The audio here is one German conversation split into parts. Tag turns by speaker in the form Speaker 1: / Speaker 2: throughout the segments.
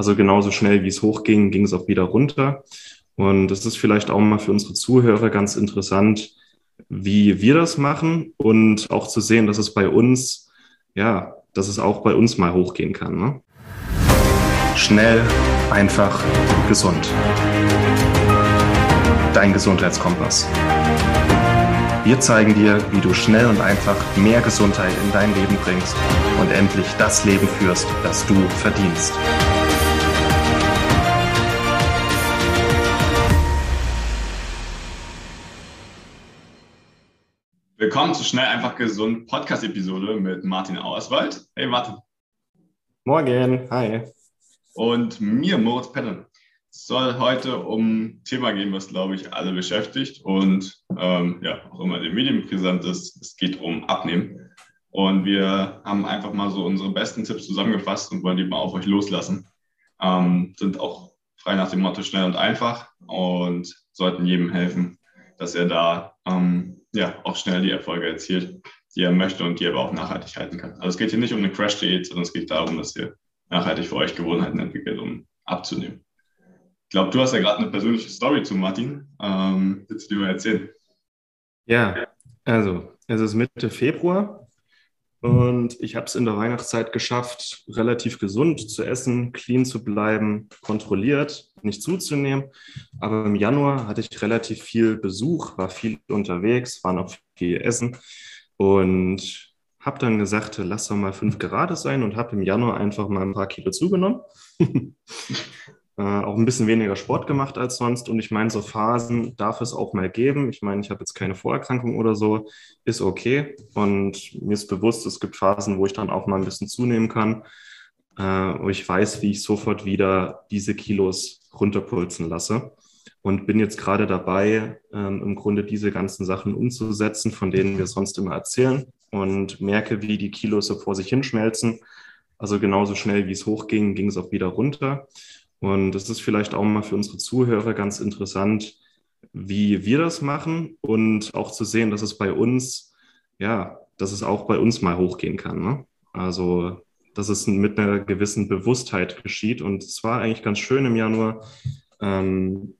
Speaker 1: Also genauso schnell wie es hochging, ging es auch wieder runter. Und das ist vielleicht auch mal für unsere Zuhörer ganz interessant, wie wir das machen und auch zu sehen, dass es bei uns, ja, dass es auch bei uns mal hochgehen kann. Ne?
Speaker 2: Schnell, einfach, gesund. Dein Gesundheitskompass. Wir zeigen dir, wie du schnell und einfach mehr Gesundheit in dein Leben bringst und endlich das Leben führst, das du verdienst.
Speaker 3: Willkommen zu Schnell einfach gesund Podcast-Episode mit Martin Auerswald. Hey Martin.
Speaker 1: Morgen, hi.
Speaker 3: Und mir, Moritz Penne. Es soll heute um ein Thema gehen, was, glaube ich, alle beschäftigt und ähm, ja, auch immer den Medien präsent ist. Es geht um Abnehmen. Und wir haben einfach mal so unsere besten Tipps zusammengefasst und wollen die mal auf euch loslassen. Ähm, sind auch frei nach dem Motto schnell und einfach und sollten jedem helfen, dass er da ähm, ja, auch schnell die Erfolge erzielt, die er möchte und die er aber auch nachhaltig halten kann. Also es geht hier nicht um eine Crash-Diät, sondern es geht darum, dass ihr nachhaltig für euch Gewohnheiten entwickelt, um abzunehmen. Ich glaube, du hast ja gerade eine persönliche Story zu Martin. Ähm, willst du dir mal erzählen?
Speaker 1: Ja, also es ist Mitte Februar und ich habe es in der Weihnachtszeit geschafft, relativ gesund zu essen, clean zu bleiben, kontrolliert, nicht zuzunehmen. Aber im Januar hatte ich relativ viel Besuch, war viel unterwegs, war noch viel Essen und habe dann gesagt, lass doch mal fünf gerade sein und habe im Januar einfach mal ein paar Kilo zugenommen. Äh, auch ein bisschen weniger Sport gemacht als sonst. Und ich meine, so Phasen darf es auch mal geben. Ich meine, ich habe jetzt keine Vorerkrankung oder so, ist okay. Und mir ist bewusst, es gibt Phasen, wo ich dann auch mal ein bisschen zunehmen kann. Äh, und ich weiß, wie ich sofort wieder diese Kilos runterpulsen lasse. Und bin jetzt gerade dabei, ähm, im Grunde diese ganzen Sachen umzusetzen, von denen wir sonst immer erzählen. Und merke, wie die Kilos so vor sich hinschmelzen. Also genauso schnell, wie es hochging, ging es auch wieder runter. Und es ist vielleicht auch mal für unsere Zuhörer ganz interessant, wie wir das machen und auch zu sehen, dass es bei uns, ja, dass es auch bei uns mal hochgehen kann. Ne? Also, dass es mit einer gewissen Bewusstheit geschieht. Und es war eigentlich ganz schön im Januar, ähm,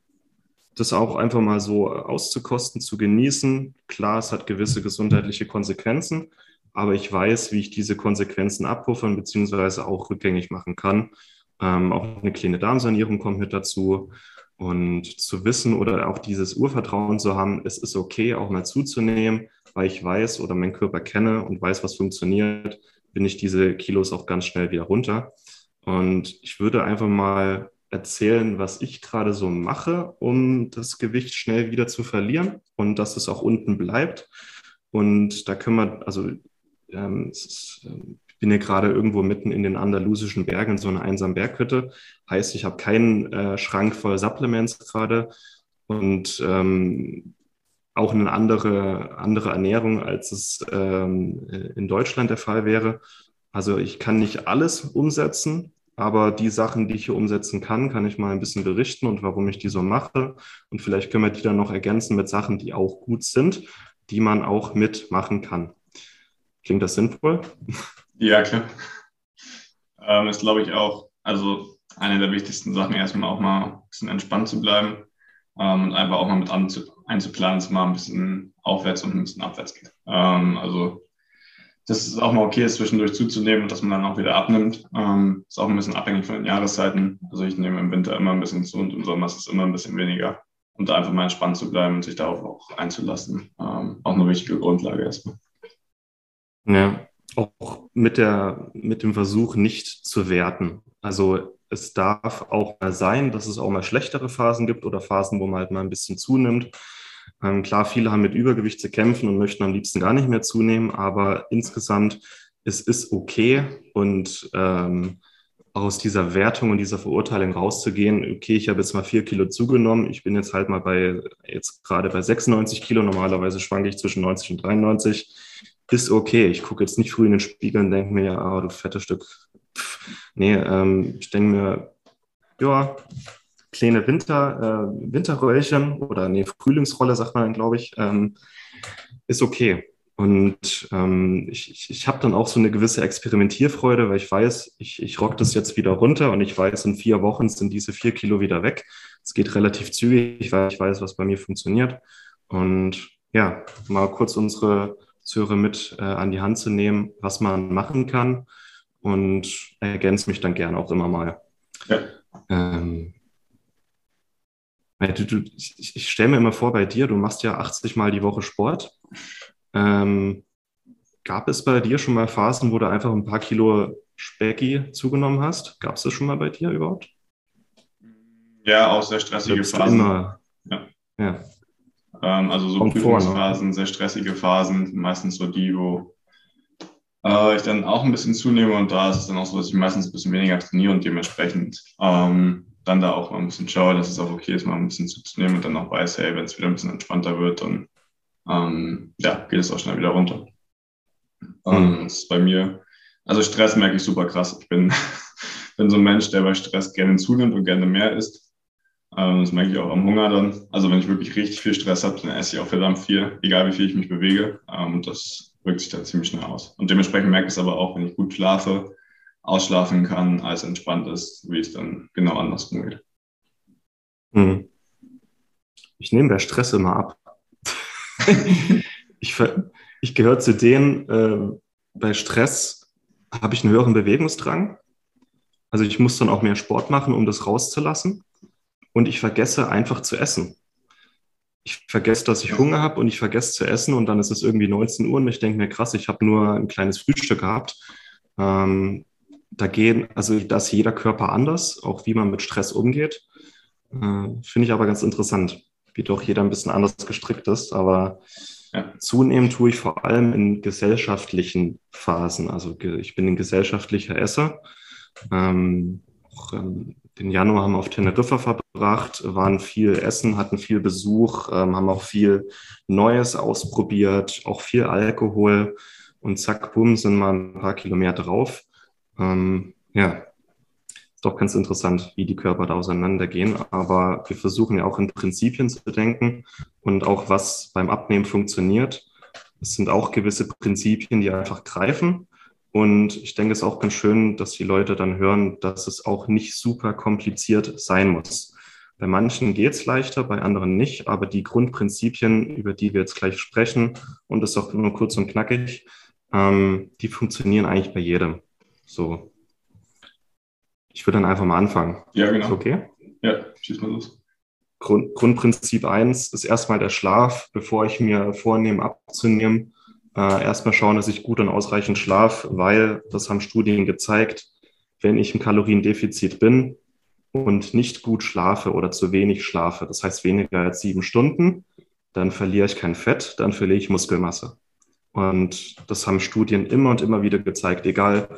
Speaker 1: das auch einfach mal so auszukosten, zu genießen. Klar, es hat gewisse gesundheitliche Konsequenzen, aber ich weiß, wie ich diese Konsequenzen abpuffern bzw. auch rückgängig machen kann. Ähm, auch eine kleine Darmsanierung kommt mit dazu. Und zu wissen oder auch dieses Urvertrauen zu haben, es ist okay, auch mal zuzunehmen, weil ich weiß oder meinen Körper kenne und weiß, was funktioniert, bin ich diese Kilos auch ganz schnell wieder runter. Und ich würde einfach mal erzählen, was ich gerade so mache, um das Gewicht schnell wieder zu verlieren und dass es auch unten bleibt. Und da können wir, also ähm, ist, ähm, bin hier gerade irgendwo mitten in den andalusischen Bergen, so eine einsame Berghütte. Heißt, ich habe keinen äh, Schrank voll Supplements gerade und ähm, auch eine andere, andere Ernährung, als es ähm, in Deutschland der Fall wäre. Also ich kann nicht alles umsetzen, aber die Sachen, die ich hier umsetzen kann, kann ich mal ein bisschen berichten und warum ich die so mache. Und vielleicht können wir die dann noch ergänzen mit Sachen, die auch gut sind, die man auch mitmachen kann. Klingt das sinnvoll?
Speaker 3: Ja, klar. Ähm, ist, glaube ich, auch, also eine der wichtigsten Sachen, erstmal auch mal ein bisschen entspannt zu bleiben ähm, und einfach auch mal mit einzuplanen, dass mal ein bisschen aufwärts und ein bisschen abwärts geht. Ähm, also, dass es auch mal okay ist, zwischendurch zuzunehmen und dass man dann auch wieder abnimmt. Ähm, ist auch ein bisschen abhängig von den Jahreszeiten. Also, ich nehme im Winter immer ein bisschen zu und im Sommer ist es immer ein bisschen weniger. Und da einfach mal entspannt zu bleiben und sich darauf auch einzulassen. Ähm, auch eine wichtige Grundlage erstmal.
Speaker 1: Ja, auch mit, der, mit dem Versuch nicht zu werten. Also es darf auch mal sein, dass es auch mal schlechtere Phasen gibt oder Phasen, wo man halt mal ein bisschen zunimmt. Ähm, klar, viele haben mit Übergewicht zu kämpfen und möchten am liebsten gar nicht mehr zunehmen, aber insgesamt es ist okay und ähm, aus dieser Wertung und dieser Verurteilung rauszugehen, okay, ich habe jetzt mal vier Kilo zugenommen, ich bin jetzt halt mal bei, jetzt gerade bei 96 Kilo, normalerweise schwanke ich zwischen 90 und 93 ist okay. Ich gucke jetzt nicht früh in den Spiegel und denke mir, ja, oh, du fettes Stück. Pff. Nee, ähm, ich denke mir, ja, kleine Winter, äh, Winterröllchen oder nee, Frühlingsrolle, sagt man dann, glaube ich, ähm, ist okay. Und ähm, ich, ich, ich habe dann auch so eine gewisse Experimentierfreude, weil ich weiß, ich, ich rock das jetzt wieder runter und ich weiß, in vier Wochen sind diese vier Kilo wieder weg. Es geht relativ zügig, weil ich weiß, was bei mir funktioniert. Und ja, mal kurz unsere Zuhörer mit äh, an die Hand zu nehmen, was man machen kann und ergänze mich dann gerne auch immer mal. Ja. Ähm, du, du, ich, ich stelle mir immer vor, bei dir, du machst ja 80 Mal die Woche Sport. Ähm, gab es bei dir schon mal Phasen, wo du einfach ein paar Kilo Specki zugenommen hast? Gab es das schon mal bei dir überhaupt?
Speaker 3: Ja, auch sehr stressige Phasen. Immer, ja. ja. Ähm, also so Kommt Prüfungsphasen, ne? sehr stressige Phasen, meistens so die, wo äh, ich dann auch ein bisschen zunehme und da ist es dann auch so, dass ich meistens ein bisschen weniger trainiere und dementsprechend ähm, dann da auch mal ein bisschen schaue, dass es auch okay ist, mal ein bisschen zuzunehmen und dann auch weiß, hey, wenn es wieder ein bisschen entspannter wird, dann ähm, ja, geht es auch schnell wieder runter. Mhm. das ist bei mir, also Stress merke ich super krass. Ich bin, bin so ein Mensch, der bei Stress gerne zunimmt und gerne mehr isst. Ähm, das merke ich auch am Hunger dann. Also wenn ich wirklich richtig viel Stress habe, dann esse ich auch verdammt viel, egal wie viel ich mich bewege. Ähm, das wirkt sich dann ziemlich schnell aus. Und dementsprechend merke ich es aber auch, wenn ich gut schlafe, ausschlafen kann, alles entspannt ist, wie es dann genau andersrum geht.
Speaker 1: Mhm. Ich nehme der Stress immer ab. ich, ich gehöre zu denen, äh, bei Stress habe ich einen höheren Bewegungsdrang. Also ich muss dann auch mehr Sport machen, um das rauszulassen. Und ich vergesse einfach zu essen. Ich vergesse, dass ich Hunger habe und ich vergesse zu essen und dann ist es irgendwie 19 Uhr und ich denke mir, krass, ich habe nur ein kleines Frühstück gehabt. Ähm, da gehen, also da ist jeder Körper anders, auch wie man mit Stress umgeht. Äh, Finde ich aber ganz interessant wie doch jeder ein bisschen anders gestrickt ist. Aber ja. zunehmend tue ich vor allem in gesellschaftlichen Phasen. Also ich bin ein gesellschaftlicher Esser. Ähm, auch, ähm, den Januar haben wir auf Teneriffa verbracht, waren viel Essen, hatten viel Besuch, ähm, haben auch viel Neues ausprobiert, auch viel Alkohol und zack, bumm, sind mal ein paar Kilometer drauf. Ähm, ja, doch ganz interessant, wie die Körper da auseinandergehen. Aber wir versuchen ja auch in Prinzipien zu denken und auch was beim Abnehmen funktioniert. Es sind auch gewisse Prinzipien, die einfach greifen. Und ich denke, es ist auch ganz schön, dass die Leute dann hören, dass es auch nicht super kompliziert sein muss. Bei manchen geht es leichter, bei anderen nicht. Aber die Grundprinzipien, über die wir jetzt gleich sprechen, und das ist auch nur kurz und knackig, ähm, die funktionieren eigentlich bei jedem. So, ich würde dann einfach mal anfangen.
Speaker 3: Ja, genau.
Speaker 1: Ist okay?
Speaker 3: Ja, schieß mal los.
Speaker 1: Grund, Grundprinzip 1 ist erstmal der Schlaf, bevor ich mir vornehme, abzunehmen. Äh, erstmal schauen, dass ich gut und ausreichend schlaf, weil das haben Studien gezeigt, wenn ich im Kaloriendefizit bin und nicht gut schlafe oder zu wenig schlafe, das heißt weniger als sieben Stunden, dann verliere ich kein Fett, dann verliere ich Muskelmasse. Und das haben Studien immer und immer wieder gezeigt, egal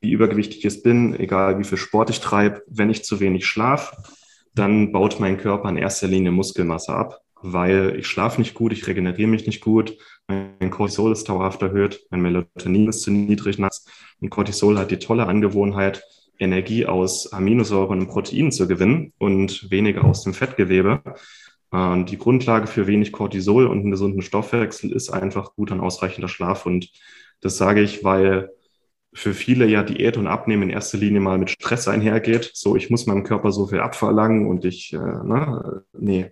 Speaker 1: wie übergewichtig ich bin, egal wie viel Sport ich treibe, wenn ich zu wenig schlafe, dann baut mein Körper in erster Linie Muskelmasse ab, weil ich schlafe nicht gut, ich regeneriere mich nicht gut, mein Cortisol ist dauerhaft erhöht, mein Melatonin ist zu niedrig nachts und Cortisol hat die tolle Angewohnheit, Energie aus Aminosäuren und Proteinen zu gewinnen und weniger aus dem Fettgewebe. Und die Grundlage für wenig Cortisol und einen gesunden Stoffwechsel ist einfach gut und ausreichender Schlaf. Und das sage ich, weil für viele ja Diät und Abnehmen in erster Linie mal mit Stress einhergeht. So, ich muss meinem Körper so viel abverlangen und ich, äh, ne, nee,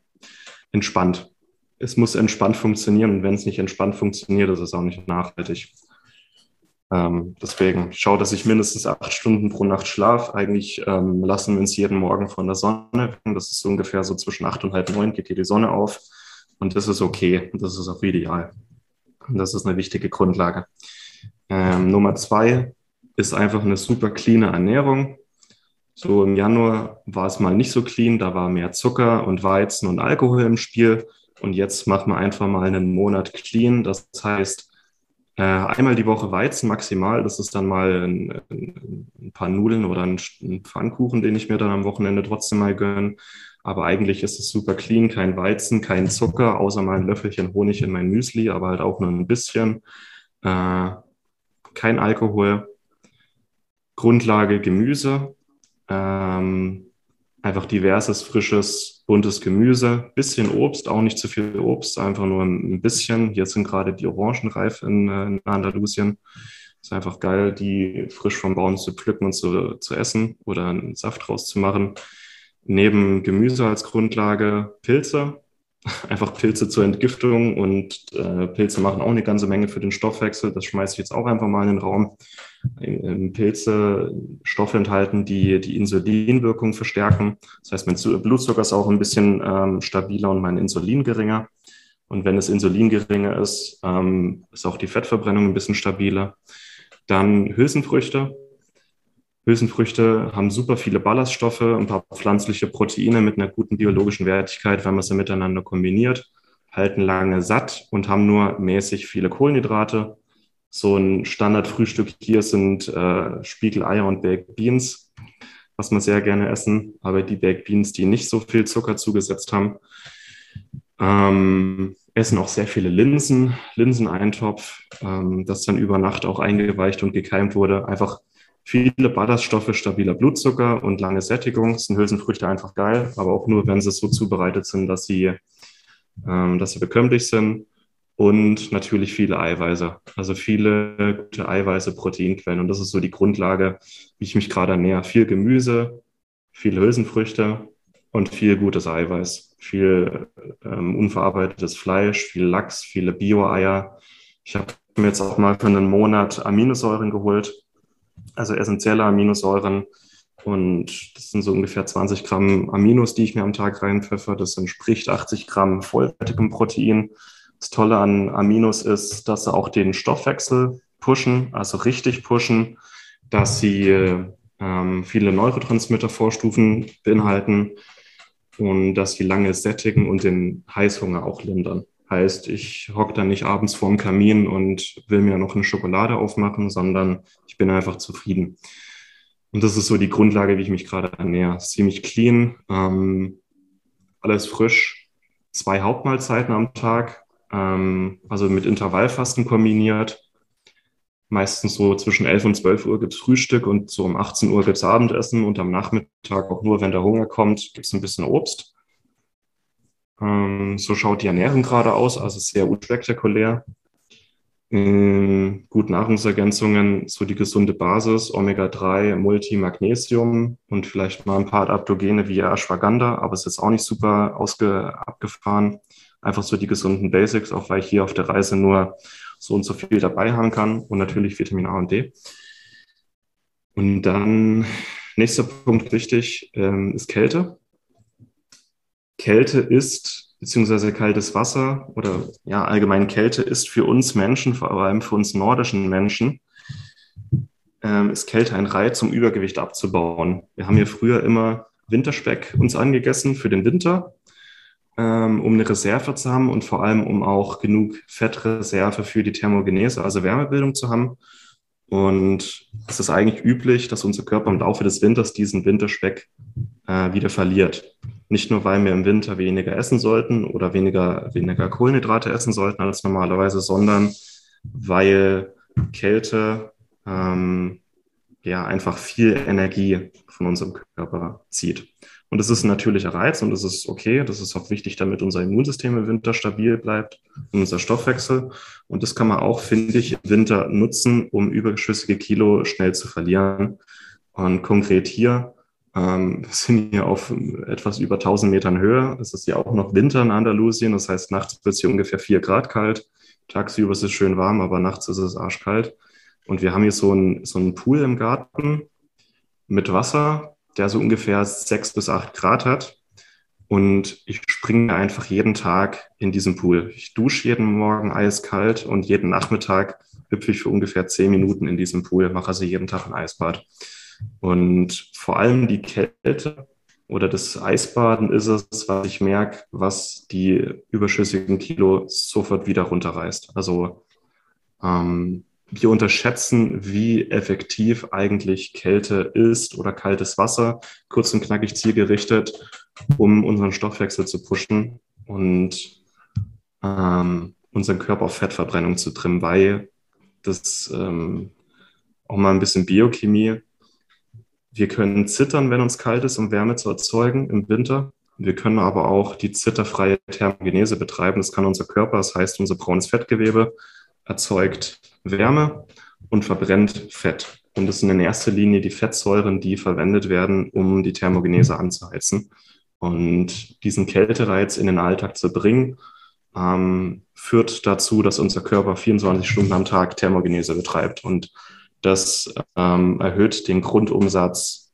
Speaker 1: entspannt. Es muss entspannt funktionieren und wenn es nicht entspannt funktioniert, ist es auch nicht nachhaltig. Ähm, deswegen schau, dass ich mindestens acht Stunden pro Nacht schlaf. Eigentlich ähm, lassen wir uns jeden Morgen von der Sonne. Das ist so ungefähr so zwischen acht und halb neun geht hier die Sonne auf. Und das ist okay. Das ist auch ideal. Und das ist eine wichtige Grundlage. Ähm, Nummer zwei ist einfach eine super cleane Ernährung. So im Januar war es mal nicht so clean, da war mehr Zucker und Weizen und Alkohol im Spiel. Und jetzt machen wir einfach mal einen Monat clean. Das heißt, äh, einmal die Woche Weizen maximal. Das ist dann mal ein, ein paar Nudeln oder ein, ein, Pfannkuchen, den ich mir dann am Wochenende trotzdem mal gönne. Aber eigentlich ist es super clean, kein Weizen, kein Zucker, außer mal ein Löffelchen Honig in mein Müsli, aber halt auch nur ein bisschen. Äh, kein Alkohol, Grundlage Gemüse, ähm, einfach diverses, frisches, buntes Gemüse, bisschen Obst, auch nicht zu viel Obst, einfach nur ein bisschen. Hier sind gerade die Orangen reif in, äh, in Andalusien. Ist einfach geil, die frisch vom Baum zu pflücken und zu, zu essen oder einen Saft rauszumachen. Neben Gemüse als Grundlage Pilze, einfach Pilze zur Entgiftung und äh, Pilze machen auch eine ganze Menge für den Stoffwechsel. Das schmeiße ich jetzt auch einfach mal in den Raum. Pilze Stoffe enthalten, die die Insulinwirkung verstärken. Das heißt, mein Blutzucker ist auch ein bisschen ähm, stabiler und mein Insulin geringer. Und wenn das Insulin geringer ist, ähm, ist auch die Fettverbrennung ein bisschen stabiler. Dann Hülsenfrüchte. Hülsenfrüchte haben super viele Ballaststoffe, ein paar pflanzliche Proteine mit einer guten biologischen Wertigkeit, wenn man sie miteinander kombiniert, halten lange satt und haben nur mäßig viele Kohlenhydrate so ein Standardfrühstück hier sind äh, Spiegeleier und Baked Beans, was wir sehr gerne essen. Aber die Baked Beans, die nicht so viel Zucker zugesetzt haben, ähm, essen auch sehr viele Linsen, Linseneintopf, ähm, das dann über Nacht auch eingeweicht und gekeimt wurde. Einfach viele Ballaststoffe, stabiler Blutzucker und lange Sättigung. Sind Hülsenfrüchte einfach geil, aber auch nur, wenn sie so zubereitet sind, dass sie, ähm, dass sie bekömmlich sind und natürlich viele Eiweiße, also viele gute Eiweiße, Proteinquellen. Und das ist so die Grundlage, wie ich mich gerade ernähre. Viel Gemüse, viele Hülsenfrüchte und viel gutes Eiweiß, viel ähm, unverarbeitetes Fleisch, viel Lachs, viele Bio-Eier. Ich habe mir jetzt auch mal für einen Monat Aminosäuren geholt, also essentielle Aminosäuren. Und das sind so ungefähr 20 Gramm Aminos, die ich mir am Tag reinpfeffer. Das entspricht 80 Gramm vollwertigem Protein. Das Tolle an Aminos ist, dass sie auch den Stoffwechsel pushen, also richtig pushen, dass sie ähm, viele Neurotransmitter-Vorstufen beinhalten und dass sie lange sättigen und den Heißhunger auch lindern. Heißt, ich hocke dann nicht abends vorm Kamin und will mir noch eine Schokolade aufmachen, sondern ich bin einfach zufrieden. Und das ist so die Grundlage, wie ich mich gerade ernähre. Ziemlich clean, ähm, alles frisch, zwei Hauptmahlzeiten am Tag, ähm, also mit Intervallfasten kombiniert. Meistens so zwischen 11 und 12 Uhr gibt es Frühstück und so um 18 Uhr gibt es Abendessen und am Nachmittag auch nur, wenn der Hunger kommt, gibt es ein bisschen Obst. Ähm, so schaut die Ernährung gerade aus, also sehr unspektakulär. Ähm, gut Nahrungsergänzungen, so die gesunde Basis, Omega-3, Multi-Magnesium und vielleicht mal ein paar Adaptogene wie Ashwagandha, aber es ist jetzt auch nicht super ausge abgefahren einfach so die gesunden Basics, auch weil ich hier auf der Reise nur so und so viel dabei haben kann und natürlich Vitamin A und D. Und dann nächster Punkt wichtig ähm, ist Kälte. Kälte ist, beziehungsweise kaltes Wasser oder ja, allgemein Kälte ist für uns Menschen, vor allem für uns nordischen Menschen, ähm, ist Kälte ein Reiz, um Übergewicht abzubauen. Wir haben hier früher immer Winterspeck uns angegessen für den Winter ähm, um eine Reserve zu haben und vor allem, um auch genug Fettreserve für die Thermogenese, also Wärmebildung zu haben. Und es ist eigentlich üblich, dass unser Körper im Laufe des Winters diesen Winterspeck äh, wieder verliert. Nicht nur, weil wir im Winter weniger essen sollten oder weniger, weniger Kohlenhydrate essen sollten als normalerweise, sondern weil Kälte ähm, ja einfach viel Energie von unserem Körper zieht. Und das ist ein natürlicher Reiz und das ist okay. Das ist auch wichtig, damit unser Immunsystem im Winter stabil bleibt und unser Stoffwechsel. Und das kann man auch, finde ich, im Winter nutzen, um überschüssige Kilo schnell zu verlieren. Und konkret hier, ähm, wir sind hier auf etwas über 1000 Metern Höhe. Es ist ja auch noch Winter in Andalusien. Das heißt, nachts wird es hier ungefähr vier Grad kalt. Tagsüber ist es schön warm, aber nachts ist es arschkalt. Und wir haben hier so einen, so einen Pool im Garten mit Wasser, der so ungefähr sechs bis acht Grad hat. Und ich springe einfach jeden Tag in diesen Pool. Ich dusche jeden Morgen eiskalt und jeden Nachmittag hüpfe ich für ungefähr zehn Minuten in diesem Pool, mache also jeden Tag ein Eisbad. Und vor allem die Kälte oder das Eisbaden ist es, was ich merke, was die überschüssigen Kilo sofort wieder runterreißt. Also ähm, wir unterschätzen, wie effektiv eigentlich Kälte ist oder kaltes Wasser, kurz und knackig zielgerichtet, um unseren Stoffwechsel zu pushen und ähm, unseren Körper auf Fettverbrennung zu trimmen, weil das ähm, auch mal ein bisschen Biochemie. Wir können zittern, wenn uns kalt ist, um Wärme zu erzeugen im Winter. Wir können aber auch die zitterfreie Thermogenese betreiben. Das kann unser Körper, das heißt unser braunes Fettgewebe erzeugt Wärme und verbrennt Fett. Und das sind in erster Linie die Fettsäuren, die verwendet werden, um die Thermogenese anzuheizen. Und diesen Kältereiz in den Alltag zu bringen, ähm, führt dazu, dass unser Körper 24 Stunden am Tag Thermogenese betreibt. Und das ähm, erhöht den Grundumsatz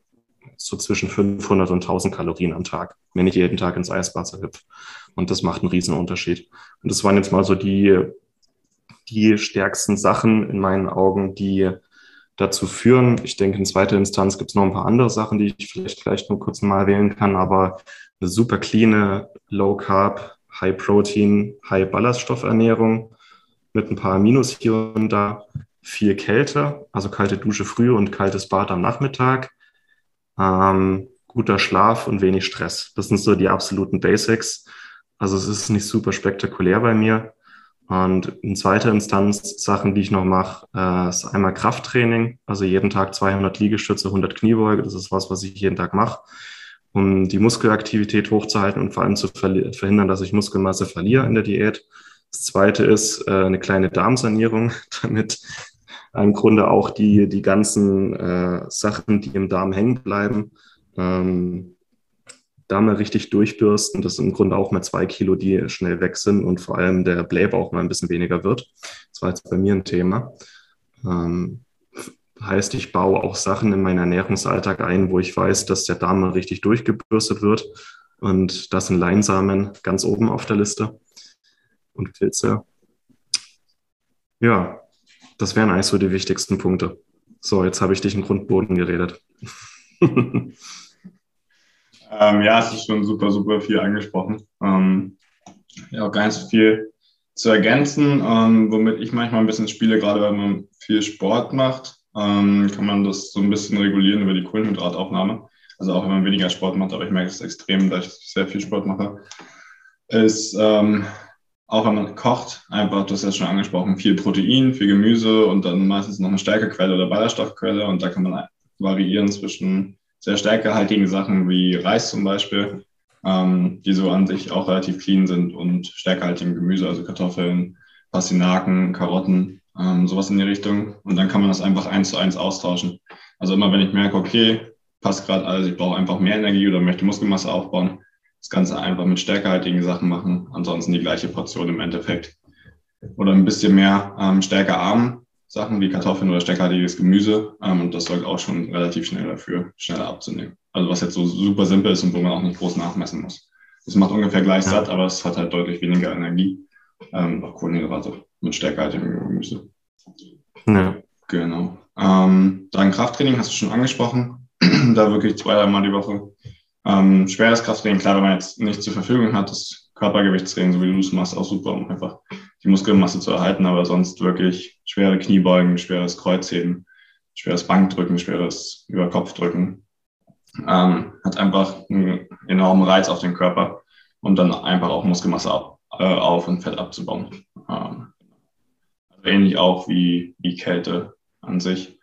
Speaker 1: so zwischen 500 und 1000 Kalorien am Tag, wenn ich jeden Tag ins Eiswasser hüpfe. Und das macht einen riesen Unterschied. Und das waren jetzt mal so die, die stärksten Sachen in meinen Augen, die dazu führen. Ich denke, in zweiter Instanz gibt es noch ein paar andere Sachen, die ich vielleicht gleich nur kurz mal wählen kann, aber eine super clean, low carb, high protein, high Ballaststoffernährung mit ein paar Minus hier und da, viel Kälte, also kalte Dusche früh und kaltes Bad am Nachmittag, ähm, guter Schlaf und wenig Stress. Das sind so die absoluten Basics. Also es ist nicht super spektakulär bei mir. Und in zweiter Instanz Sachen, die ich noch mache, äh, ist einmal Krafttraining, also jeden Tag 200 Liegestütze, 100 Kniebeuge. Das ist was, was ich jeden Tag mache, um die Muskelaktivität hochzuhalten und vor allem zu verhindern, dass ich Muskelmasse verliere in der Diät. Das zweite ist äh, eine kleine Darmsanierung, damit im Grunde auch die, die ganzen äh, Sachen, die im Darm hängen bleiben, ähm, da mal richtig durchbürsten. Das sind im Grunde auch mal zwei Kilo, die schnell weg sind und vor allem der Blähbauch mal ein bisschen weniger wird. Das war jetzt bei mir ein Thema. Ähm, heißt, ich baue auch Sachen in meinen Ernährungsalltag ein, wo ich weiß, dass der Darm mal richtig durchgebürstet wird. Und das sind Leinsamen ganz oben auf der Liste und Pilze. Ja, das wären eigentlich so die wichtigsten Punkte. So, jetzt habe ich dich in Grundboden geredet.
Speaker 3: Ähm, ja, es ist schon super, super viel angesprochen. Ähm, ja, auch ganz viel zu ergänzen, ähm, womit ich manchmal ein bisschen spiele, gerade wenn man viel Sport macht, ähm, kann man das so ein bisschen regulieren über die Kohlenhydrataufnahme. Also auch wenn man weniger Sport macht, aber ich merke es extrem, da ich sehr viel Sport mache, ist ähm, auch wenn man kocht, einfach, du hast ja schon angesprochen, viel Protein, viel Gemüse und dann meistens noch eine Stärkequelle oder Ballaststoffquelle und da kann man variieren zwischen sehr stärkehaltigen Sachen wie Reis zum Beispiel, ähm, die so an sich auch relativ clean sind und stärkehaltigen Gemüse, also Kartoffeln, Pastinaken, Karotten, ähm, sowas in die Richtung. Und dann kann man das einfach eins zu eins austauschen. Also immer wenn ich merke, okay, passt gerade alles, ich brauche einfach mehr Energie oder möchte Muskelmasse aufbauen, das Ganze einfach mit stärkehaltigen Sachen machen. Ansonsten die gleiche Portion im Endeffekt. Oder ein bisschen mehr ähm, stärkearm Sachen wie Kartoffeln oder steckerhaltiges Gemüse. Ähm, und das sorgt auch schon relativ schnell dafür, schneller abzunehmen. Also was jetzt so super simpel ist und wo man auch nicht groß nachmessen muss. Das macht ungefähr gleich satt, aber es hat halt deutlich weniger Energie. Ähm, auch Kohlenhydrate mit stärkerhaltigem Gemüse. Ja. Genau. Ähm, dann Krafttraining hast du schon angesprochen. da wirklich zwei, dreimal die Woche. Ähm, schweres Krafttraining, klar, wenn man jetzt nicht zur Verfügung hat, das Körpergewichtstraining, so wie du es machst, auch super, um einfach die Muskelmasse zu erhalten, aber sonst wirklich schwere Kniebeugen, schweres Kreuzheben, schweres Bankdrücken, schweres Überkopfdrücken. Ähm, hat einfach einen enormen Reiz auf den Körper und dann einfach auch Muskelmasse ab, äh, auf und Fett abzubauen. Ähm, also ähnlich auch wie, wie Kälte an sich.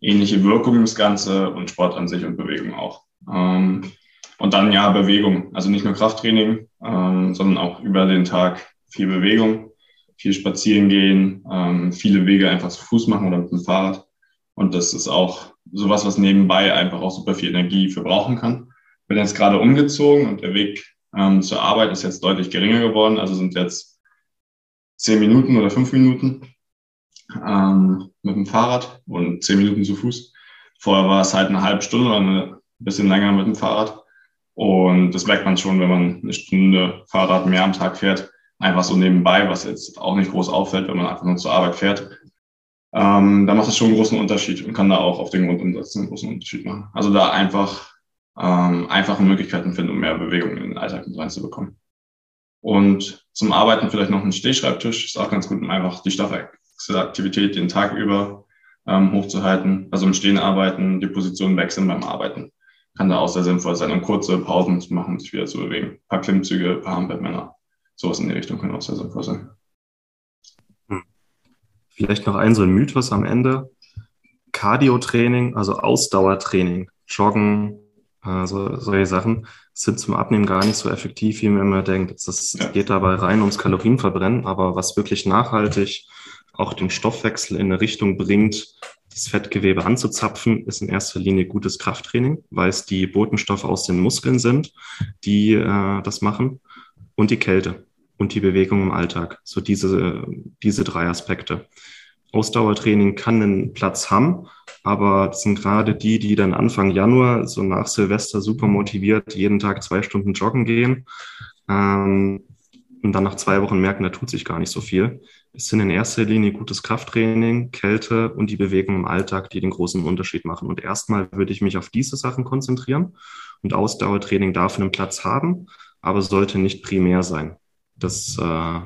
Speaker 3: Ähnliche Wirkung das Ganze und Sport an sich und Bewegung auch. Ähm, und dann ja Bewegung, also nicht nur Krafttraining, ähm, sondern auch über den Tag viel Bewegung viel spazieren gehen, ähm, viele Wege einfach zu Fuß machen oder mit dem Fahrrad. Und das ist auch sowas, was nebenbei einfach auch super viel Energie verbrauchen kann. Bin jetzt gerade umgezogen und der Weg ähm, zur Arbeit ist jetzt deutlich geringer geworden. Also sind jetzt zehn Minuten oder fünf Minuten ähm, mit dem Fahrrad und zehn Minuten zu Fuß. Vorher war es halt eine halbe Stunde oder ein bisschen länger mit dem Fahrrad. Und das merkt man schon, wenn man eine Stunde Fahrrad mehr am Tag fährt, einfach so nebenbei, was jetzt auch nicht groß auffällt, wenn man einfach nur zur Arbeit fährt, ähm, da macht es schon einen großen Unterschied und kann da auch auf den Grundumsatz einen großen Unterschied machen. Also da einfach ähm, einfache Möglichkeiten finden, um mehr Bewegung in den Alltag mit reinzubekommen. Und zum Arbeiten vielleicht noch ein Stehschreibtisch, ist auch ganz gut, um einfach die Stoffwechselaktivität den Tag über ähm, hochzuhalten. Also im Stehen arbeiten, die Position wechseln beim Arbeiten. Kann da auch sehr sinnvoll sein, um kurze Pausen zu machen, sich wieder zu bewegen. Ein paar Klimmzüge, ein paar Handballmänner sowas in die Richtung kann auch sehr sinnvoll sein.
Speaker 1: Hm. Vielleicht noch ein so ein Mythos am Ende. Cardio-Training, also Ausdauertraining, Joggen, äh, so, solche Sachen sind zum Abnehmen gar nicht so effektiv, wie man immer denkt. Das ja. geht dabei rein ums Kalorienverbrennen, aber was wirklich nachhaltig auch den Stoffwechsel in eine Richtung bringt, das Fettgewebe anzuzapfen, ist in erster Linie gutes Krafttraining, weil es die Botenstoffe aus den Muskeln sind, die äh, das machen und die Kälte und die Bewegung im Alltag. So diese, diese drei Aspekte. Ausdauertraining kann einen Platz haben, aber das sind gerade die, die dann Anfang Januar, so nach Silvester, super motiviert, jeden Tag zwei Stunden joggen gehen ähm, und dann nach zwei Wochen merken, da tut sich gar nicht so viel. Es sind in erster Linie gutes Krafttraining, Kälte und die Bewegung im Alltag, die den großen Unterschied machen. Und erstmal würde ich mich auf diese Sachen konzentrieren und Ausdauertraining darf einen Platz haben, aber sollte nicht primär sein. Das äh,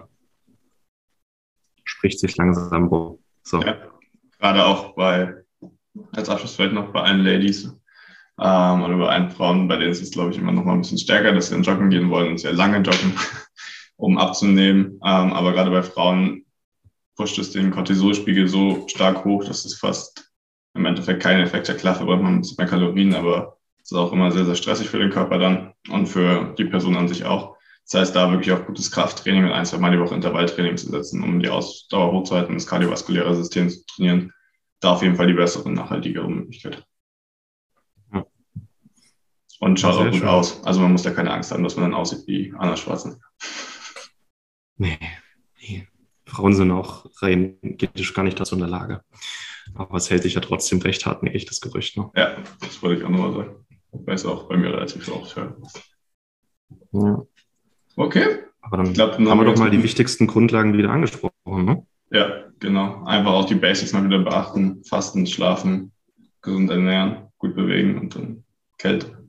Speaker 1: spricht sich langsam rum.
Speaker 3: So. Ja, gerade auch bei, als Abschluss vielleicht noch bei allen Ladies ähm, oder bei allen Frauen, bei denen ist es, glaube ich, immer noch mal ein bisschen stärker, dass sie dann joggen gehen wollen und sehr lange joggen, um abzunehmen. Ähm, aber gerade bei Frauen pusht es den Cortisolspiegel so stark hoch, dass es fast im Endeffekt keinen Effekt hat. Klar verbraucht man ein bisschen mehr Kalorien, aber es ist auch immer sehr, sehr stressig für den Körper dann und für die Person an sich auch. Das heißt, da wirklich auch gutes Krafttraining und ein, zwei Mal die Woche Intervalltraining zu setzen, um die Ausdauer hochzuhalten, das kardiovaskuläre System zu trainieren. Da auf jeden Fall die bessere und nachhaltigere Möglichkeit. Ja. Und schaut auch gut schön. aus. Also man muss da keine Angst haben, dass man dann aussieht wie Anna Schwarzenegger.
Speaker 1: Nee, nee. Frauen sind auch rein genetisch gar nicht dazu in der Lage. Aber es hält sich ja trotzdem recht hartnäckig, das Gerücht.
Speaker 3: Ne? Ja, das wollte ich auch nochmal sagen. Ich weiß auch bei mir relativ oft. Ja. Okay.
Speaker 1: Aber dann, glaub, dann haben wir doch mal die wichtigsten Grundlagen wieder angesprochen, ne?
Speaker 3: Ja, genau. Einfach auch die Basics mal wieder beachten. Fasten, schlafen, gesund ernähren, gut bewegen und dann Kälte.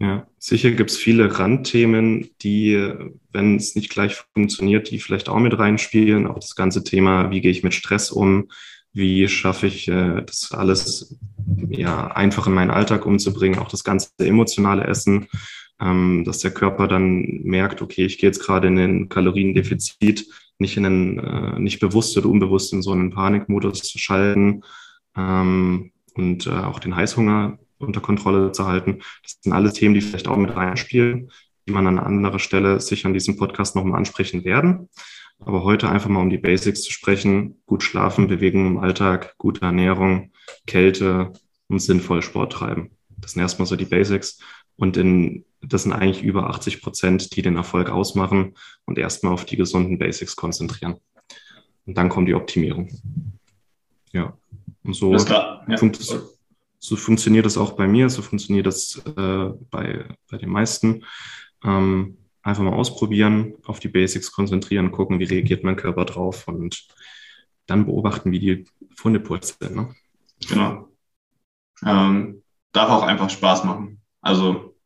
Speaker 1: Ja, sicher gibt es viele Randthemen, die, wenn es nicht gleich funktioniert, die vielleicht auch mit reinspielen. Auch das ganze Thema, wie gehe ich mit Stress um? Wie schaffe ich äh, das alles ja, einfach in meinen Alltag umzubringen? Auch das ganze emotionale Essen ähm, dass der Körper dann merkt, okay, ich gehe jetzt gerade in den Kaloriendefizit, nicht in einen, äh, nicht bewusst oder unbewusst in so einen Panikmodus schalten ähm, und äh, auch den Heißhunger unter Kontrolle zu halten. Das sind alles Themen, die vielleicht auch mit reinspielen, die man an anderer Stelle sicher an diesem Podcast nochmal ansprechen werden. Aber heute einfach mal um die Basics zu sprechen. Gut schlafen, Bewegung im Alltag, gute Ernährung, Kälte und sinnvoll Sport treiben. Das sind erstmal so die Basics. Und in, das sind eigentlich über 80 Prozent, die den Erfolg ausmachen und erstmal auf die gesunden Basics konzentrieren. Und dann kommt die Optimierung. Ja. Und so, ja. funkt, so funktioniert das auch bei mir, so funktioniert das äh, bei, bei den meisten. Ähm, einfach mal ausprobieren, auf die Basics konzentrieren, gucken, wie reagiert mein Körper drauf und dann beobachten, wie die Funde purzeln. Ne?
Speaker 3: Genau. Ähm, darf auch einfach Spaß machen. Also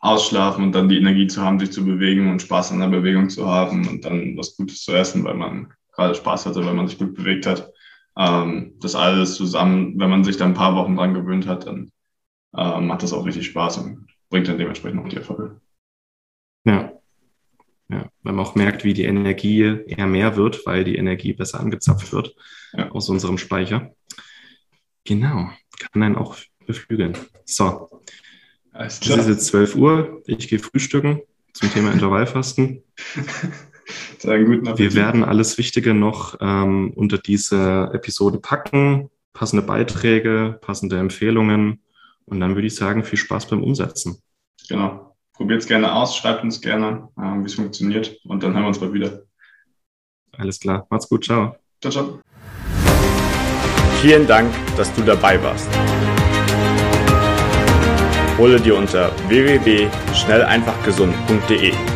Speaker 3: ausschlafen und dann die Energie zu haben, sich zu bewegen und Spaß an der Bewegung zu haben und dann was Gutes zu essen, weil man gerade Spaß hatte, weil man sich gut bewegt hat. Ähm, das alles zusammen, wenn man sich da ein paar Wochen dran gewöhnt hat, dann ähm, macht das auch richtig Spaß und bringt dann dementsprechend auch die Erfolge.
Speaker 1: Ja. Ja, weil man auch merkt, wie die Energie eher mehr wird, weil die Energie besser angezapft wird ja. aus unserem Speicher. Genau, kann einen auch beflügeln. So, es ist jetzt 12 Uhr. Ich gehe frühstücken zum Thema Intervallfasten. Wir werden alles Wichtige noch ähm, unter diese Episode packen. Passende Beiträge, passende Empfehlungen. Und dann würde ich sagen, viel Spaß beim Umsetzen.
Speaker 3: Genau. Probiert es gerne aus, schreibt uns gerne, äh, wie es funktioniert. Und dann hören wir uns bald wieder.
Speaker 1: Alles klar. Macht's gut. Ciao.
Speaker 3: Ciao, ciao.
Speaker 4: Vielen Dank, dass du dabei warst. Hole dir unter www.schnelleinfachgesund.de